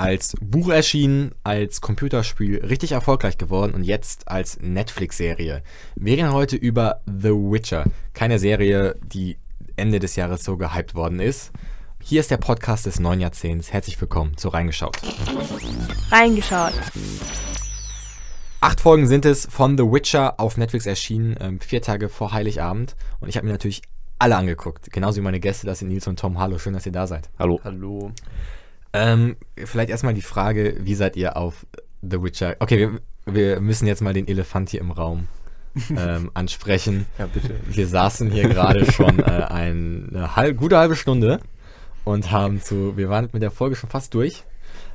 als Buch erschienen, als Computerspiel richtig erfolgreich geworden und jetzt als Netflix-Serie. Wir reden heute über The Witcher, keine Serie, die Ende des Jahres so gehypt worden ist. Hier ist der Podcast des neuen Jahrzehnts. Herzlich willkommen zu Reingeschaut. Reingeschaut. Acht Folgen sind es von The Witcher auf Netflix erschienen, ähm, vier Tage vor Heiligabend. Und ich habe mir natürlich alle angeguckt. Genauso wie meine Gäste, das sind Nils und Tom. Hallo, schön, dass ihr da seid. Hallo. Hallo. Ähm, vielleicht erstmal die Frage, wie seid ihr auf The Witcher? Okay, wir, wir müssen jetzt mal den Elefant hier im Raum ähm, ansprechen. Ja, bitte. Wir saßen hier gerade schon äh, eine halb, gute halbe Stunde und haben zu, wir waren mit der Folge schon fast durch,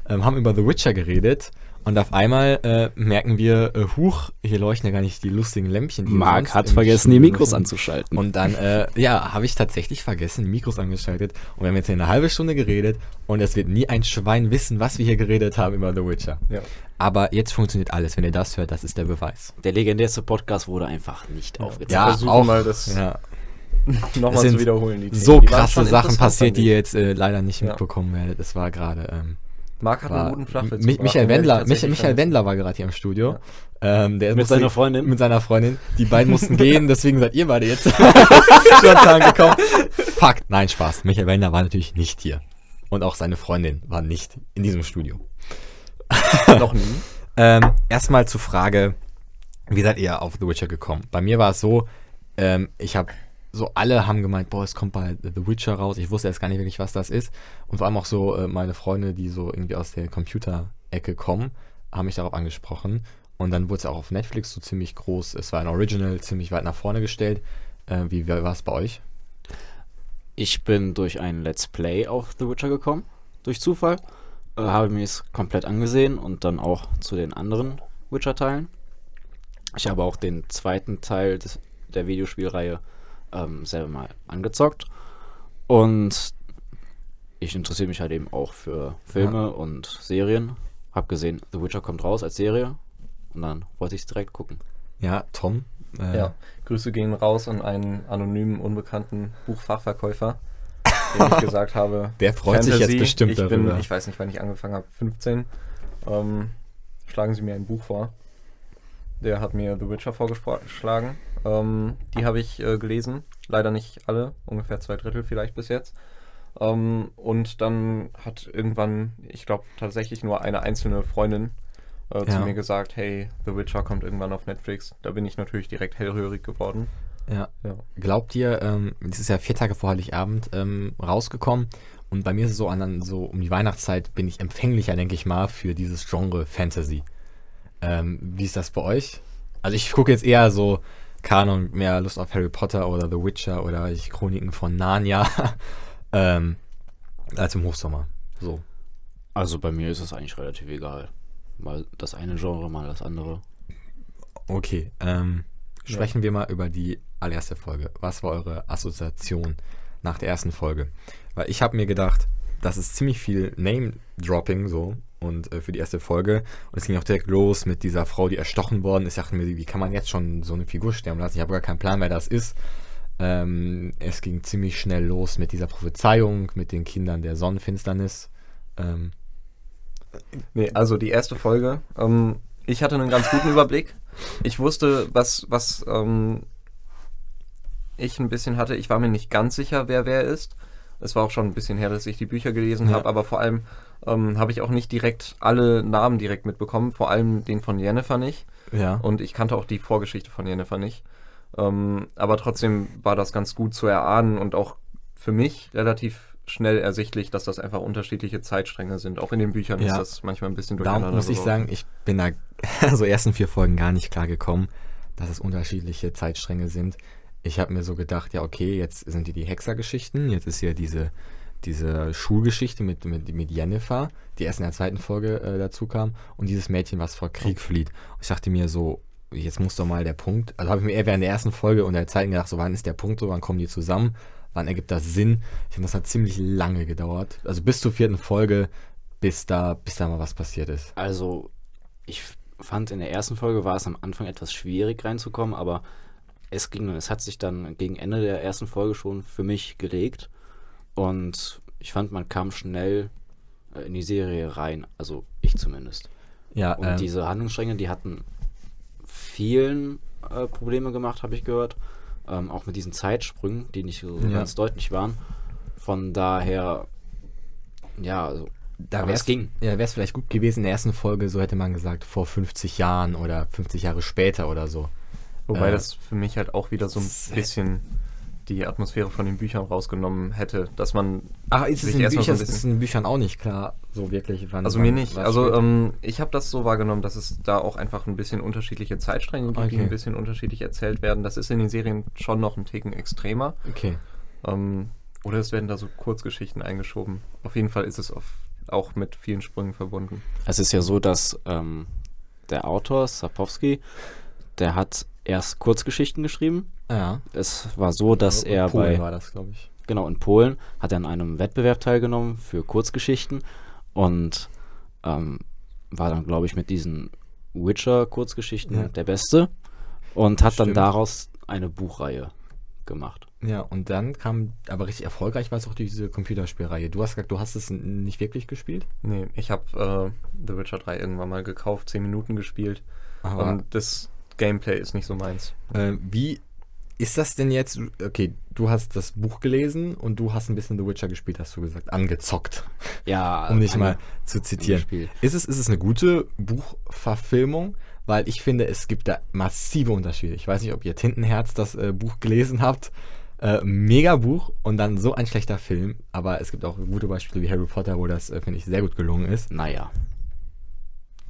ähm, haben über The Witcher geredet und auf einmal äh, merken wir, äh, huch, hier leuchten ja gar nicht die lustigen Lämpchen. Die Marc hat vergessen, die Mikros nutzen. anzuschalten. Und dann, äh, ja, habe ich tatsächlich vergessen, die Mikros angeschaltet. Und wir haben jetzt hier eine halbe Stunde geredet und es wird nie ein Schwein wissen, was wir hier geredet haben über The Witcher. Ja. Aber jetzt funktioniert alles. Wenn ihr das hört, das ist der Beweis. Der legendärste Podcast wurde einfach nicht aufgezeichnet. Ja, versuchen auch, mal, das ja. Nochmal sind zu wiederholen. Die Themen. so Die krasse Sachen passiert, die ihr jetzt äh, leider nicht Ja. mitbekommen werdet. Es war gerade. Ähm, Marc hat war, einen guten Flachwitz Mi gebracht, Michael Wendler, Michael, Michael. Wendler war gerade hier im Studio. Ähm, der Mit musste- seiner Freundin? Mit seiner Freundin. Die beiden mussten gehen, deswegen seid ihr beide jetzt spontan gekommen. Fakt. Nein, Spaß. Michael Wendler war natürlich nicht hier. Und auch seine Freundin war nicht in diesem Studio. Noch nie. Ähm, erstmal zur Frage, wie seid ihr auf The Witcher gekommen? Bei mir war es so, ähm, ich habe so alle haben gemeint, boah, es kommt bald The Witcher raus. Ich wusste jetzt gar nicht wirklich, was das ist. Und vor allem auch so äh, meine Freunde, die so irgendwie aus der Computerecke kommen, haben mich darauf angesprochen. Und dann wurde es auch auf Netflix so ziemlich groß. Es war ein Original, ziemlich weit nach vorne gestellt. Äh, wie war es bei euch? Ich bin durch ein Let's Play auf The Witcher gekommen, durch Zufall. Äh, habe mir es komplett angesehen und dann auch zu den anderen Witcher-Teilen. Ich habe auch den zweiten Teil des, der Videospielreihe ähm, selber mal angezockt. Und ich interessiere mich halt eben auch für Filme und Serien. Hab gesehen, The Witcher kommt raus als Serie. Und dann wollte ich es direkt gucken. Ja, Tom? Äh, Ja. Grüße gehen raus an einen anonymen, unbekannten Buchfachverkäufer, dem ich gesagt habe. Der freut sich jetzt bestimmt ich bin, darüber. Ich weiß nicht, wann ich angefangen habe, 15. Ähm, schlagen Sie mir ein Buch vor. Der hat mir The Witcher vorgeschlagen. Ähm, die habe ich äh, gelesen. Leider nicht alle, ungefähr zwei Drittel vielleicht bis jetzt. Ähm, und dann hat irgendwann, ich glaube tatsächlich nur eine einzelne Freundin äh, Ja. zu mir gesagt, hey, The Witcher kommt irgendwann auf Netflix. Da bin ich natürlich direkt hellhörig geworden. Ja. Ja. Glaubt ihr, ähm, das ist ja vier Tage vor Heiligabend ähm, rausgekommen und bei mir ist es so, an, an so um die Weihnachtszeit bin ich empfänglicher, denke ich mal, für dieses Genre Fantasy. Ähm, wie ist das bei euch? Also ich gucke jetzt eher so Kanon, mehr Lust auf Harry Potter oder The Witcher oder die Chroniken von Narnia ähm, als im Hochsommer. So. Also bei mir ist es eigentlich relativ egal. Mal das eine Genre, mal das andere. Okay, ähm, sprechen wir mal über die allererste Folge. Was war eure Assoziation nach der ersten Folge? Weil ich habe mir gedacht, das ist ziemlich viel Name-Dropping so und äh, für die erste Folge. Und es ging auch direkt los mit dieser Frau, die erstochen worden ist. Ich dachte mir, wie kann man jetzt schon so eine Figur sterben lassen? Ich habe gar keinen Plan, wer das ist. Ähm, es ging ziemlich schnell los mit dieser Prophezeiung, mit den Kindern der Sonnenfinsternis. Ähm, Nee, also die erste Folge. Ähm, ich hatte einen ganz guten Überblick. Ich wusste, was, was ähm, ich ein bisschen hatte. Ich war mir nicht ganz sicher, wer wer ist. Es war auch schon ein bisschen her, dass ich die Bücher gelesen Ja. habe, aber vor allem ähm, habe ich auch nicht direkt alle Namen direkt mitbekommen, vor allem den von Jennifer nicht. ja. Und ich kannte auch die Vorgeschichte von Jennifer nicht. Ähm, aber trotzdem war das ganz gut zu erahnen und auch für mich relativ schnell ersichtlich, dass das einfach unterschiedliche Zeitstränge sind. Auch in den Büchern Ja. ist das manchmal ein bisschen Darum muss ich sagen, ich bin da so ersten vier Folgen gar nicht klar gekommen, dass es unterschiedliche Zeitstränge sind. Ich habe mir so gedacht, ja okay, jetzt sind die die Hexergeschichten, jetzt ist ja diese, diese Schulgeschichte mit, mit, mit Jennifer, die erst in der zweiten Folge äh, dazu kam, und dieses Mädchen, was vor Krieg flieht. Und ich dachte mir so, jetzt muss doch mal der Punkt, also habe ich mir eher während der ersten Folge und der zweiten gedacht, so wann ist der Punkt so, wann kommen die zusammen, wann ergibt das Sinn? Ich finde, das hat ziemlich lange gedauert. Also bis zur vierten Folge, bis da, bis da mal was passiert ist. Also, ich fand in der ersten Folge war es am Anfang etwas schwierig reinzukommen, aber es ging es hat sich dann gegen Ende der ersten Folge schon für mich gelegt. Und ich fand, man kam schnell äh, in die Serie rein. Also ich zumindest. Ja, Und ähm, diese Handlungsstränge, die hatten vielen äh, Probleme gemacht, habe ich gehört. Ähm, auch mit diesen Zeitsprüngen, die nicht so Ja. ganz deutlich waren. Von daher, ja, also, da wär's, es ging. Ja, wäre es vielleicht gut gewesen in der ersten Folge, so hätte man gesagt, vor 50 Jahren oder 50 Jahre später oder so. Wobei Äh, das für mich halt auch wieder so ein bisschen die Atmosphäre von den Büchern rausgenommen hätte, dass man Ach, ist es in, erstmal so ist in Büchern auch nicht klar, so wirklich, wann. Also mir nicht. Also ähm, ich habe das so wahrgenommen, dass es da auch einfach ein bisschen unterschiedliche Zeitstränge gibt, die Okay. ein bisschen unterschiedlich erzählt werden. Das ist in den Serien schon noch ein Ticken extremer. okay. Ähm, oder es werden da so Kurzgeschichten eingeschoben. Auf jeden Fall ist es auf, auch mit vielen Sprüngen verbunden. Es ist ja so, dass ähm, der Autor, Sapowski, der hat erst Kurzgeschichten geschrieben. Ja. Es war so, dass er Polen bei, war das, glaube ich. genau, in Polen hat er an einem Wettbewerb teilgenommen für Kurzgeschichten und ähm, war dann, glaube ich, mit diesen Witcher-Kurzgeschichten Ja. der Beste und hat dann Stimmt. daraus eine Buchreihe gemacht. Ja, und dann kam, aber richtig erfolgreich war es auch diese Computerspielreihe. Du hast gesagt, du hast es nicht wirklich gespielt? Nee, ich habe äh, The Witcher 3 irgendwann mal gekauft, 10 Minuten gespielt. Aber Und das Gameplay ist nicht so meins. äh, wie ist das denn jetzt? Okay, du hast das Buch gelesen und du hast ein bisschen The Witcher gespielt, hast du gesagt. Angezockt, Ja, um dich ange- mal zu zitieren. Ist es, ist es eine gute Buchverfilmung? Weil ich finde, es gibt da massive Unterschiede. Ich weiß nicht, ob ihr Tintenherz das äh, Buch gelesen habt. Äh, mega Buch und dann so ein schlechter Film. Aber es gibt auch gute Beispiele wie Harry Potter, wo das, äh, finde ich, sehr gut gelungen ist. Naja.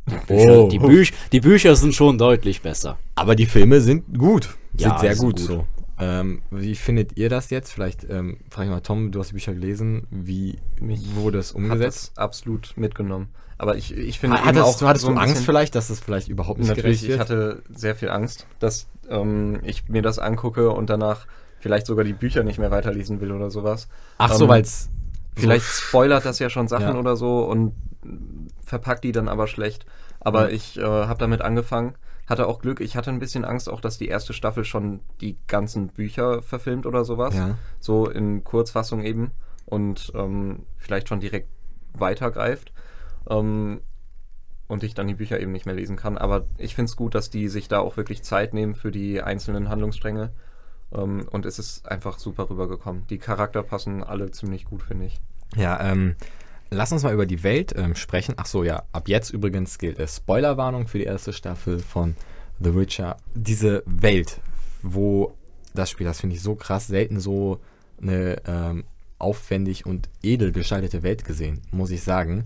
Die Oh. Bücher, die, Büch, die Bücher sind schon deutlich besser. Aber die Filme sind gut. Ja, sind sehr die sind gut, gut. so. Ähm, wie findet ihr das jetzt? Vielleicht ähm, frage ich mal Tom, du hast die Bücher gelesen. Wie Mich wurde es Hat umgesetzt? das absolut mitgenommen. Aber ich, ich finde eben Hattest, auch du, hattest so du Angst vielleicht, dass es vielleicht überhaupt nicht Natürlich, gerecht ich wird? hatte sehr viel Angst, dass ähm, ich mir das angucke und danach vielleicht sogar die Bücher nicht mehr weiterlesen will oder sowas. Ach so, ähm, weil es Vielleicht spoilert das ja schon Sachen Ja. oder so und verpackt die dann aber schlecht. Aber Ja. ich äh, habe damit angefangen, hatte auch Glück. Ich hatte ein bisschen Angst auch, dass die erste Staffel schon die ganzen Bücher verfilmt oder sowas. Ja. So in Kurzfassung eben und ähm, vielleicht schon direkt weitergreift. Ähm, und ich dann die Bücher eben nicht mehr lesen kann. Aber ich finde es gut, dass die sich da auch wirklich Zeit nehmen für die einzelnen Handlungsstränge. Ähm, und es ist einfach super rübergekommen. Die Charakter passen alle ziemlich gut, finde ich. Ja, ähm, lass uns mal über die Welt ähm, sprechen. Ach so, ja, ab jetzt übrigens gilt es Spoilerwarnung für die erste Staffel von The Witcher. Diese Welt, wo das Spiel, das finde ich so krass, selten so eine ähm, aufwendig und edel gestaltete Welt gesehen, muss ich sagen.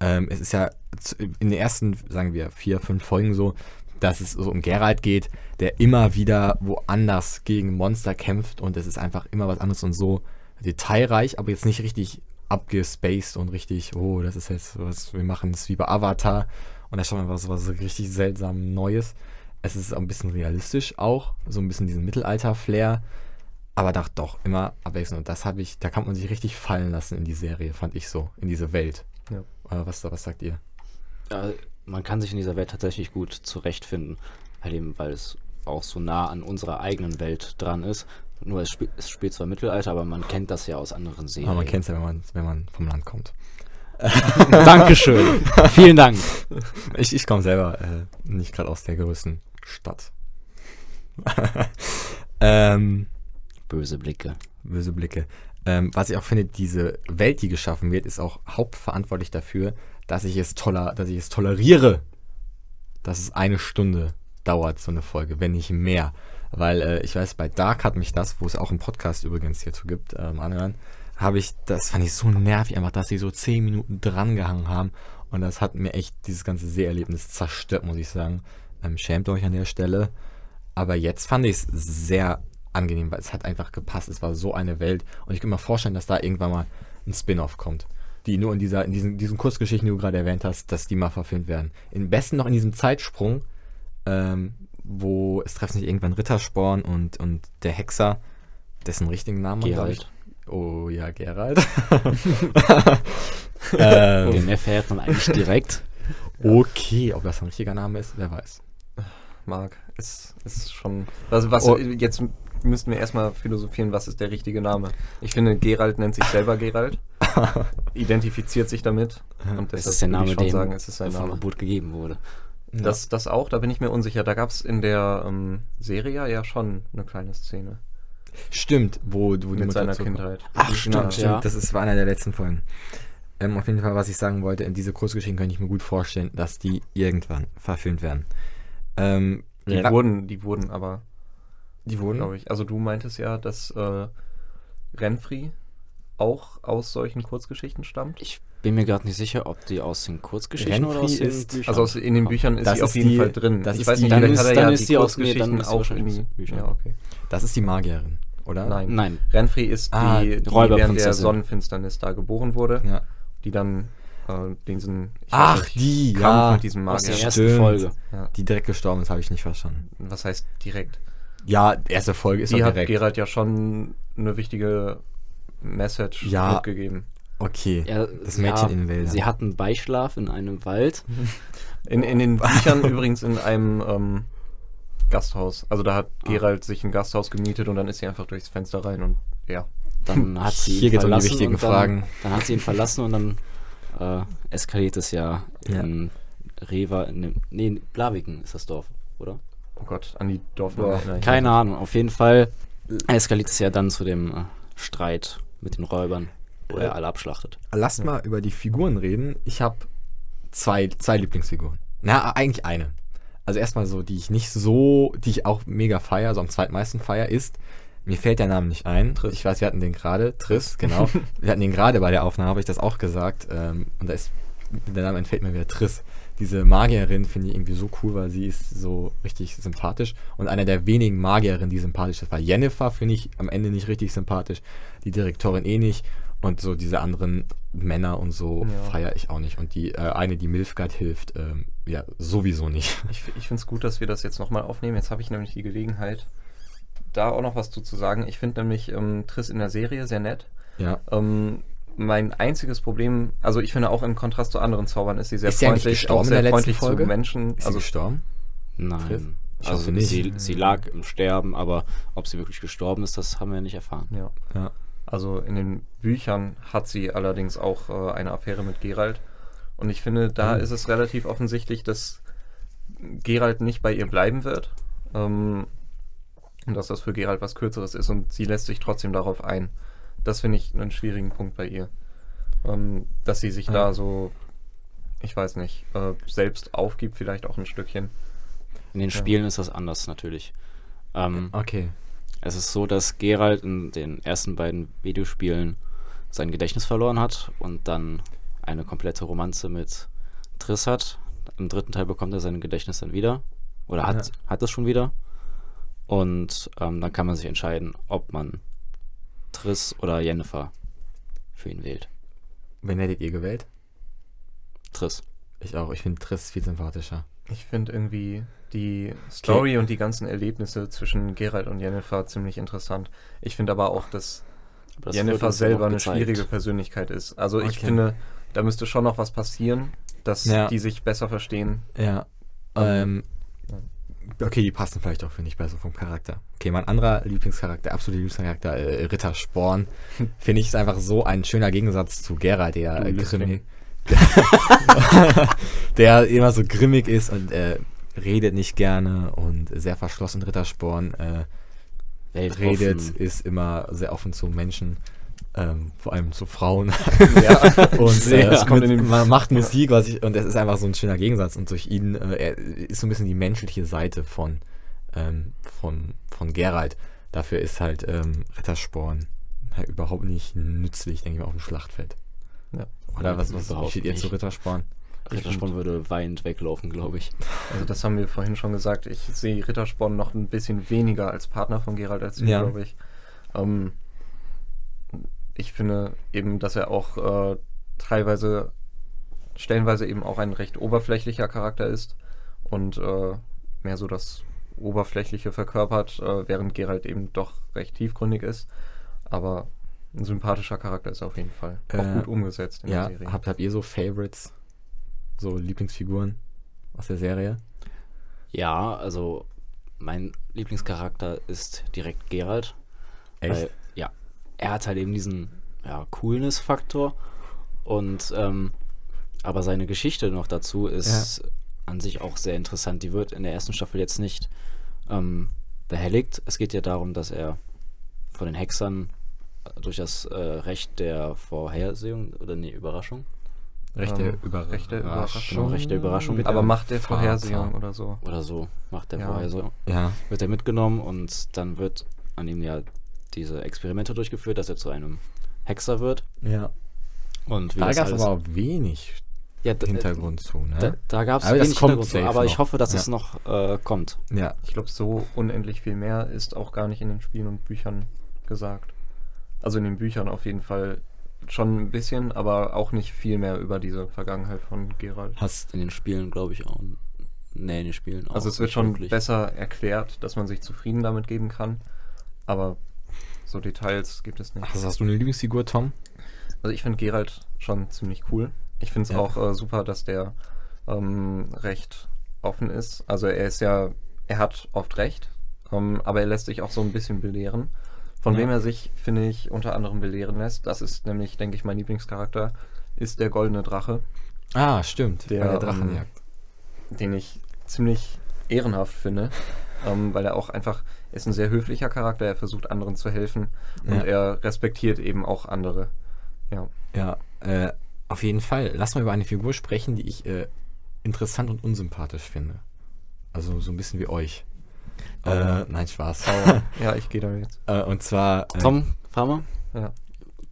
Ähm, es ist ja in den ersten, sagen wir, vier, fünf Folgen so, dass es so um Geralt geht, der immer wieder woanders gegen Monster kämpft und es ist einfach immer was anderes und so detailreich, aber jetzt nicht richtig abgespaced und richtig, oh, das ist jetzt was, wir machen das wie bei Avatar und da schaut man was, was richtig seltsam Neues. Es ist ein bisschen realistisch auch, so ein bisschen diesen Mittelalter-Flair, aber doch, doch immer abwechselnd. Und das habe ich, da kann man sich richtig fallen lassen in die Serie, fand ich so, in diese Welt. Ja. Äh, was, was sagt ihr? Ja, man kann sich in dieser Welt tatsächlich gut zurechtfinden, halt eben, weil es auch so nah an unserer eigenen Welt dran ist. Nur es, spiel, es spielt zwar Mittelalter, aber man kennt das ja aus anderen Serien. Aber man kennt es ja, wenn man, wenn man vom Land kommt. Dankeschön. Vielen Dank. Ich, ich komme selber äh, nicht gerade aus der größten Stadt. ähm, Böse Blicke. böse Blicke. Ähm, was ich auch finde, diese Welt, die geschaffen wird, ist auch hauptverantwortlich dafür, dass ich es, toller, dass ich es toleriere, dass es eine Stunde dauert, so eine Folge, wenn nicht mehr. Weil äh, ich weiß, bei Dark hat mich das, wo es auch einen Podcast übrigens hierzu gibt, ähm, anhören, habe ich, das fand ich so nervig einfach, dass sie so zehn Minuten drangehangen haben. Und das hat mir echt dieses ganze Seherlebnis zerstört, muss ich sagen. Ähm, schämt euch an der Stelle. Aber jetzt fand ich es sehr angenehm, weil es hat einfach gepasst. Es war so eine Welt. Und ich kann mir vorstellen, dass da irgendwann mal ein Spin-off kommt. Die nur in dieser, in diesen, diesen Kurzgeschichten, die du gerade erwähnt hast, dass die mal verfilmt werden. Im besten noch in diesem Zeitsprung, ähm, wo es treffen sich irgendwann Rittersporn und, und der Hexer, dessen richtigen Namen. Ich, oh ja, Geralt. ähm, Den erfährt man eigentlich direkt. okay, ob das ein richtiger Name ist, wer weiß. Marc, ist, ist schon. Was, was Oh. jetzt müssten wir erstmal philosophieren, was ist der richtige Name. Ich finde, Gerald nennt sich selber Gerald, identifiziert sich damit. Und Das deshalb ist der würde Name, der sagen, es ist sein vom Name. Geburt gegeben wurde. Das, das auch, da bin ich mir unsicher. Da gab es in der ähm, Serie ja schon eine kleine Szene Stimmt, wo, die mit seiner. Kindheit. Ach, Ja. stimmt, stimmt. Ja. Das ist, war einer der letzten Folgen. Ähm, auf jeden Fall, was ich sagen wollte, in diese Kurzgeschichten könnte ich mir gut vorstellen, dass die irgendwann verfilmt werden. Ähm, Die Ra- wurden, die wurden aber, die wurden, glaube ich. Also du meintest ja, dass äh, Renfri auch aus solchen Kurzgeschichten stammt. Ich bin mir gerade nicht sicher, ob die aus den Kurzgeschichten oder aus Renfri den ist- Büchern Also aus, in den Büchern ist Das sie auf jeden die- Fall drin. das ich ist weiß die- nicht, dann vielleicht ist- hat er dann ja ist die sie aus- nee, Kurzgeschichten auch in die den Büchern. Ja, okay. das ist die Magierin, oder? Nein. Nein. Renfri ist die, Ah, die während der. Sonnenfinsternis da geboren wurde, Ja. die dann äh, diesen Ach, nicht, die, Kampf ja. mit diesem Aus der Magier. ersten Stimmt. Folge. Ja. Die direkt gestorben ist, habe ich nicht verstanden. Was heißt direkt? Ja, erste Folge ist die hat direkt. Geralt ja schon eine wichtige Message Ja. mitgegeben. Okay, Ja, das Mädchen ja, in den Wäldern. Sie hatten Beischlaf in einem Wald. In, in den Büchern übrigens in einem ähm, Gasthaus. Also da hat Geralt sich ein Gasthaus gemietet und dann ist sie einfach durchs Fenster rein und ja. Dann hat sie ihn Hier geht's um die verlassen wichtigen und dann, Fragen. Dann hat sie ihn verlassen und dann äh, eskaliert es ja Ja. in Reva, in dem, nee, Blaviken ist das Dorf, oder? Oh Gott, an die Dorfnummer. Nein, Keine Ahnung, auf jeden Fall eskaliert es ja dann zu dem äh, Streit mit den Räubern, wo Äh, er alle abschlachtet. Lass mal über die Figuren reden. Ich habe zwei, zwei Lieblingsfiguren. Na, eigentlich eine. Also erstmal so, die ich nicht so, die ich auch mega feier, so am zweitmeisten feier, ist, mir fällt der Name nicht ein. Triss. Ich weiß, wir hatten den gerade, Triss, genau. wir hatten den gerade bei der Aufnahme, habe ich das auch gesagt. Ähm, und da ist, der Name entfällt mir wieder Triss. Diese Magierin finde ich irgendwie so cool, weil sie ist so richtig sympathisch. Und einer der wenigen Magierinnen, die sympathisch ist, war Jennifer, finde ich am Ende nicht richtig sympathisch. Die Direktorin eh nicht. Und so diese anderen Männer und so Ja. feiere ich auch nicht. Und die äh, eine, die Milfgard hilft, ähm, ja, sowieso nicht. Ich, ich finde es gut, dass wir das jetzt nochmal aufnehmen. Jetzt habe ich nämlich die Gelegenheit, da auch noch was zu, zu sagen. Ich finde nämlich ähm, Triss in der Serie sehr nett. Ja. Ähm, mein einziges Problem, also ich finde auch im Kontrast zu anderen Zaubern ist sie sehr Ist sie freundlich, gestorben auch in sehr der letzten freundlich Folge? zu Menschen. Ist sie also gestorben? Nein. Ich Also nicht. sie, sie lag im Sterben, aber ob sie wirklich gestorben ist, das haben wir nicht erfahren. ja. Ja. Also in den Büchern hat sie allerdings auch äh, eine Affäre mit Geralt. Und ich finde, da Mhm. ist es relativ offensichtlich, dass Geralt nicht bei ihr bleiben wird. Ähm, und dass das für Geralt was Kürzeres ist und sie lässt sich trotzdem darauf ein. Das finde ich einen schwierigen Punkt bei ihr. Ähm, dass sie sich Ja. da so, ich weiß nicht, äh, selbst aufgibt, vielleicht auch ein Stückchen. In den Ja. Spielen ist das anders natürlich. Ähm, Okay. Es ist so, dass Geralt in den ersten beiden Videospielen sein Gedächtnis verloren hat und dann eine komplette Romanze mit Triss hat. Im dritten Teil bekommt er sein Gedächtnis dann wieder. Oder hat, Ja. hat es schon wieder. Und ähm, dann kann man sich entscheiden, ob man Triss oder Jennifer für ihn wählt. Wen hättet ihr gewählt? Triss. Ich auch. Ich finde Triss viel sympathischer. Ich finde irgendwie die Story und die ganzen Erlebnisse zwischen Geralt und Jennifer ziemlich interessant. Ich finde aber auch, dass Aber das Jennifer selber eine schwierige Persönlichkeit ist. Also ich Okay. finde, da müsste schon noch was passieren, dass Ja. die sich besser verstehen. Ja. Ähm, okay, die passen vielleicht auch, finde ich, besser vom Charakter. Okay, mein anderer Lieblingscharakter, absoluter Lieblingscharakter, äh, Ritter Sporn, finde ich, ist einfach so ein schöner Gegensatz zu Geralt, der äh, grimmig, der immer so grimmig ist und äh, redet nicht gerne und sehr verschlossen. Ritter Sporn äh, redet, ist immer sehr offen zu Menschen, ähm, vor allem zu Frauen. Ja, und äh, mit, in den- man macht Musik, was ich, und das ist einfach so ein schöner Gegensatz. Und durch ihn, äh, er ist so ein bisschen die menschliche Seite von, ähm, von, von Geralt. Dafür ist halt ähm, Rittersporn halt überhaupt nicht nützlich, denke ich mal, auf dem Schlachtfeld. Ja. Oder was, was steht ihr zu. Rittersporn? Rittersporn würde weinend weglaufen, glaube ich. Also das haben wir vorhin schon gesagt. Ich sehe Rittersporn noch ein bisschen weniger als Partner von Geralt als du, Ja. glaube ich. Ähm, ich finde eben, dass er auch äh, teilweise, stellenweise eben auch ein recht oberflächlicher Charakter ist und äh, mehr so das Oberflächliche verkörpert, äh, während Geralt eben doch recht tiefgründig ist. Aber ein sympathischer Charakter ist er auf jeden Fall. Auch Äh, gut umgesetzt in Ja, der Serie. habt, habt ihr so Favorites? So Lieblingsfiguren aus der Serie? Ja, also mein Lieblingscharakter ist direkt Geralt. Echt? Ja, er hat halt eben diesen ja, Coolness-Faktor und ähm, aber seine Geschichte noch dazu ist an sich auch sehr interessant. Die wird in der ersten Staffel jetzt nicht ähm, behelligt. Es geht ja darum, dass er von den Hexern durch das äh, Recht der Vorhersehung oder nee, Überraschung. Rechte Ähm, Überraschung. rechte Überraschung. Genau, Recht der Überraschung. Aber Macht der. Vorhersehung oder so. Oder so macht der Ja. Vorhersehung. Ja. Wird er mitgenommen und dann wird an ihm ja diese Experimente durchgeführt, dass er zu einem Hexer wird. Ja. Und wie Da gab es aber auch wenig ja, d- Hintergrund zu, ne? Da, da gab es wenig Hintergrund, zu, aber ich hoffe, dass Ja. es noch äh, kommt. ja. Ich glaube, so unendlich viel mehr ist auch gar nicht in den Spielen und Büchern gesagt. Also in den Büchern auf jeden Fall schon ein bisschen, aber auch nicht viel mehr über diese Vergangenheit von Geralt. Hast In den Spielen glaube ich auch. Nee, in den Spielen auch. Also es wird schon wirklich. besser erklärt, dass man sich zufrieden damit geben kann. Aber so Details gibt es nicht. hast, hast du eine Lieblingsfigur, Tom? Also ich finde Geralt schon ziemlich cool. Ich finde es Ja. auch äh, super, dass der ähm, recht offen ist. Also er ist ja, er hat oft recht, ähm, aber er lässt sich auch so ein bisschen belehren. Von Ja. wem er sich, finde ich, unter anderem belehren lässt, das ist nämlich, denke ich, mein Lieblingscharakter, ist der goldene Drache, Ah, stimmt. Der, bei der Drachenjagd. den ich ziemlich ehrenhaft finde, ähm, weil er auch einfach, ist ein sehr höflicher Charakter, er versucht anderen zu helfen und Ja. er respektiert eben auch andere. Ja. Ja, äh, auf jeden Fall. Lass mal über eine Figur sprechen, die ich äh, interessant und unsympathisch finde. Also so ein bisschen wie euch. Äh, Oh. nein, Spaß. Ja, ich gehe da jetzt. äh, und zwar. Äh, Tom, fahr mal. Ja.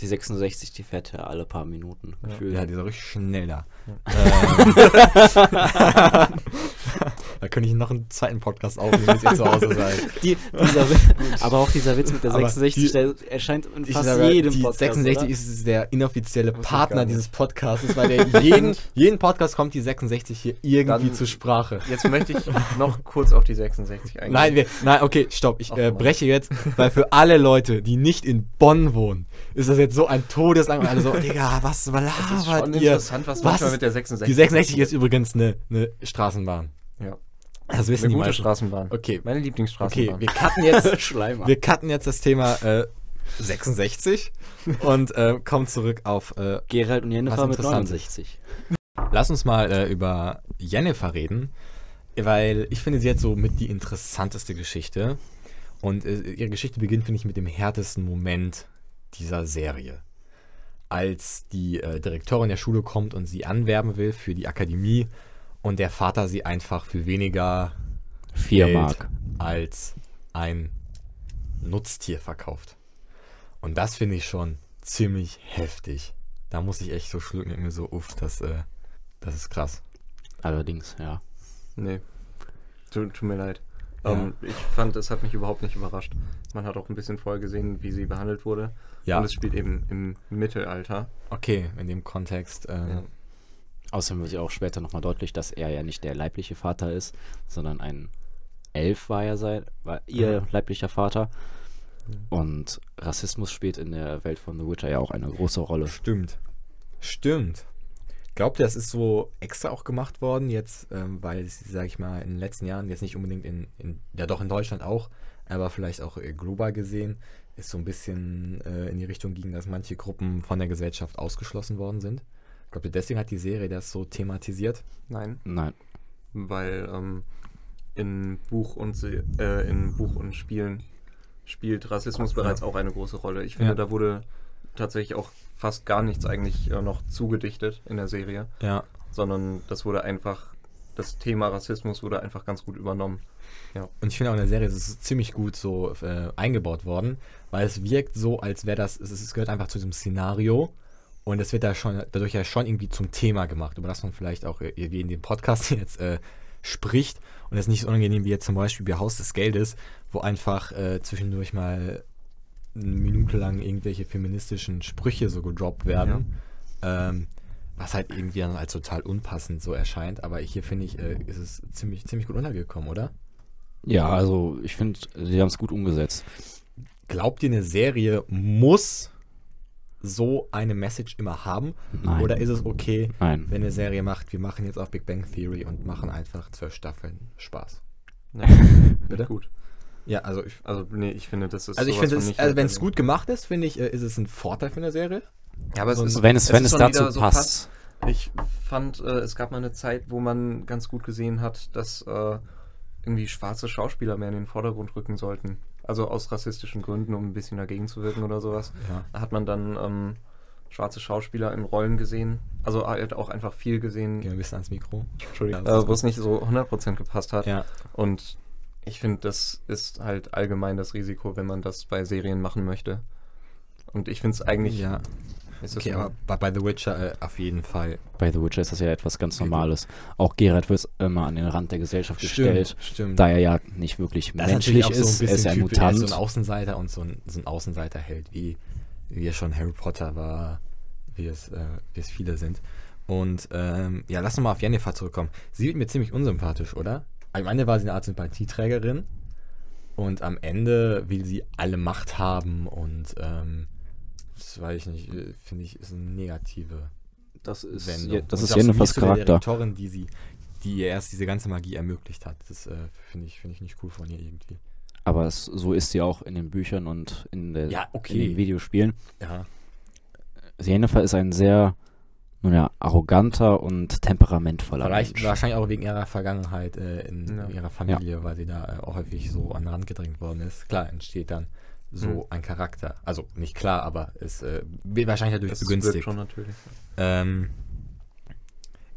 Die 66, die fährt ja alle paar Minuten. Ja. Ja, dieser richtig schnell da. Ja. Da könnte ich noch einen zweiten Podcast aufnehmen, bis ihr zu Hause seid. Die, dieser, aber auch dieser Witz mit der Aber 66, die- der erscheint in fast sage, jedem die Podcast. 66 oder? ist der inoffizielle Partner dieses Podcasts, weil der jeden, jeden Podcast kommt die 66 hier irgendwie Dann- zur Sprache. Jetzt möchte ich noch kurz auf die 66 eingehen. Nein, wir, nein, okay, stopp. Ich äh, breche jetzt, weil für alle Leute, die nicht in Bonn wohnen, ist das jetzt so ein Todeslang. Und alle so, Digga, was das ist labert schon ihr? interessant, was, Was manchmal ist- mit der 66 Die 66 ist übrigens eine, eine Straßenbahn. Ja. Das wissen Eine die gute meisten. Straßenbahn. Okay, Meine okay, Lieblingsstraßenbahn. wir cutten jetzt, Schleimer. wir cutten jetzt das Thema äh, 66 und äh, kommen zurück auf äh, Gerald und Jennifer mit interessant 69. Lass uns mal äh, über Jennifer reden, weil ich finde, sie hat so mit die interessanteste Geschichte. Und äh, ihre Geschichte beginnt, finde ich, mit dem härtesten Moment dieser Serie. Als die äh, Direktorin der Schule kommt und sie anwerben will für die Akademie und der Vater sie einfach für weniger 4 Geld Mark. als ein Nutztier verkauft. Und das finde ich schon ziemlich heftig. Da muss ich echt so schlucken und mir so, uff, das, äh, das ist krass. Allerdings, ja. Nee. Tut, tut mir leid. Ja. Ähm, ich fand, es hat mich überhaupt nicht überrascht. Man hat auch ein bisschen vorher gesehen, wie sie behandelt wurde. Ja, Und es spielt eben im Mittelalter. okay, in dem Kontext. Ähm, Ja. Außerdem wird ja auch später nochmal deutlich, dass er ja nicht der leibliche Vater ist, sondern ein Elf war ja sein, war ihr Ja. leiblicher Vater. Mhm. Und Rassismus spielt in der Welt von The Witcher ja auch eine große Rolle. Stimmt. Stimmt. Glaubt ihr, das ist so extra auch gemacht worden, jetzt, ähm, weil es, sag ich mal, in den letzten Jahren, jetzt nicht unbedingt in, in ja doch in Deutschland auch, aber vielleicht auch äh, global gesehen, ist so ein bisschen äh, in die Richtung ging, dass manche Gruppen von der Gesellschaft ausgeschlossen worden sind. Glaubt ihr, deswegen hat die Serie das so thematisiert? Nein, Nein. weil ähm, in Buch und äh, in Buch und Spielen spielt Rassismus bereits auch eine große Rolle. Ich finde, Ja. da wurde tatsächlich auch fast gar nichts eigentlich äh, noch zugedichtet in der Serie, Ja. sondern das wurde einfach, das Thema Rassismus wurde einfach ganz gut übernommen. Und ich finde auch in der Serie ist es ziemlich gut so äh, eingebaut worden, weil es wirkt so, als wäre das, es, es gehört einfach zu diesem Szenario und es wird da schon, dadurch ja schon irgendwie zum Thema gemacht, über das man vielleicht auch äh, wie in dem Podcast jetzt äh, spricht und es nicht so unangenehm wie jetzt zum Beispiel bei Haus des Geldes, wo einfach äh, zwischendurch mal eine Minute lang irgendwelche feministischen Sprüche so gedroppt werden. Ähm, was halt irgendwie dann als total unpassend so erscheint, aber hier finde ich, äh, ist es ziemlich, ziemlich gut untergekommen, oder? Ja, also ich finde, sie haben es gut umgesetzt. Glaubt ihr, eine Serie muss so eine Message immer haben? Nein. Oder ist es okay, Nein. wenn eine Serie macht, wir machen jetzt auf Big Bang Theory und machen einfach zwölf Staffeln Spaß? Ja, Bitte? gut. Ja, also ich, Also, nee, ich finde, das ist also ich finde, es- also wenn es gut gemacht ist, finde ich, äh, ist es ein Vorteil für eine Serie. Ja, aber es so- ist, wenn es, wenn ist es dazu so passt. fast- Ich fand, äh, es gab mal eine Zeit, wo man ganz gut gesehen hat, dass äh, irgendwie schwarze Schauspieler mehr in den Vordergrund rücken sollten. Also aus rassistischen Gründen, um ein bisschen dagegen zu wirken oder sowas. Ja. Hat man dann ähm, schwarze Schauspieler in Rollen gesehen. Also halt auch einfach viel gesehen, Gehen wir ein bisschen ans Mikro. Entschuldigung, äh, wo es nicht so 100% gepasst hat. Ja. Und ich finde, das ist halt allgemein das Risiko, wenn man das bei Serien machen möchte. Und ich finde es eigentlich. ja. Okay, aber bei, bei The Witcher äh, auf jeden Fall. Bei The Witcher ist das ja etwas ganz Normales. Auch Geralt wird immer an den Rand der Gesellschaft gestellt, stimmt. da er ja nicht wirklich Das menschlich ist. so ein er ist bisschen ein typisch. Er ist Mutant. so ein Außenseiter und so ein, so ein Außenseiterheld, wie, wie er schon Harry Potter war, wie es, äh, wie es viele sind. Und ähm, ja, lass uns mal auf Jennifer zurückkommen. Sie wird mir ziemlich unsympathisch, oder? Am Ende war sie eine Art Sympathieträgerin und am Ende will sie alle Macht haben und ähm, das weiß ich nicht, äh, finde ich, ist eine negative das ist, Wendung. je- das ist der Charakter. Direktorin, die sie, die ihr erst diese ganze Magie ermöglicht hat. Das äh, finde ich, finde ich nicht cool von ihr irgendwie. Aber es, so ist sie auch in den Büchern und in, der, Ja, okay. in den Videospielen. Ja. Jennifer ist ein sehr nun ja, arroganter und temperamentvoller Vielleicht Mensch. wahrscheinlich auch wegen ihrer Vergangenheit äh, in Ja. ihrer Familie, weil sie da äh, auch häufig so an den Rand gedrängt worden ist. Klar, entsteht dann so Mhm. ein Charakter. Also nicht klar, aber es äh, wird wahrscheinlich dadurch das begünstigt. wirkt schon natürlich. Ähm,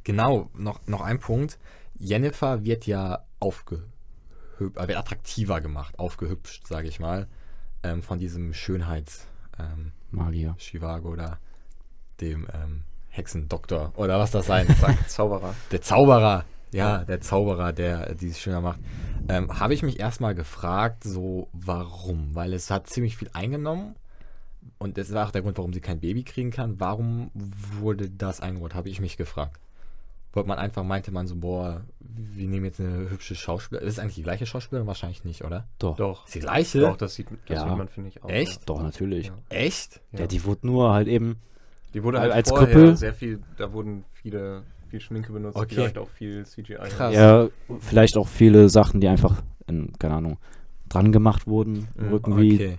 genau, noch, noch ein Punkt. Jennifer wird ja aufgehübscht, äh, wird attraktiver gemacht, aufgehübscht, sage ich mal, ähm, von diesem Schönheits ähm, Magier. Chivago oder dem ähm, Hexendoktor oder was das sein mag. Zauberer. Der Zauberer, ja, der Zauberer, der äh, dieses schöner macht. Ähm, Habe ich mich erstmal gefragt, so warum? Weil es hat ziemlich viel eingenommen und das war auch der Grund, warum sie kein Baby kriegen kann. Warum wurde das eingebaut, habe ich mich gefragt. Wollte man einfach, meinte man so, boah, wir nehmen jetzt eine hübsche Schauspielerin. Ist es eigentlich die gleiche Schauspielerin? Wahrscheinlich nicht, oder? Doch. Doch. Ist die gleiche? Doch, das sieht, das Ja. sieht man, finde ich, auch. Echt? Doch, natürlich. Ja. Echt? Ja. Ja, die wurde nur halt eben. Die wurde halt Als vorher sehr viel, da wurden viele, viel Schminke benutzt, Okay. vielleicht auch viel CGI. Krass. Ja, vielleicht auch viele Sachen, die einfach, in, keine Ahnung, dran gemacht wurden im Mhm, Rücken, wie, Okay.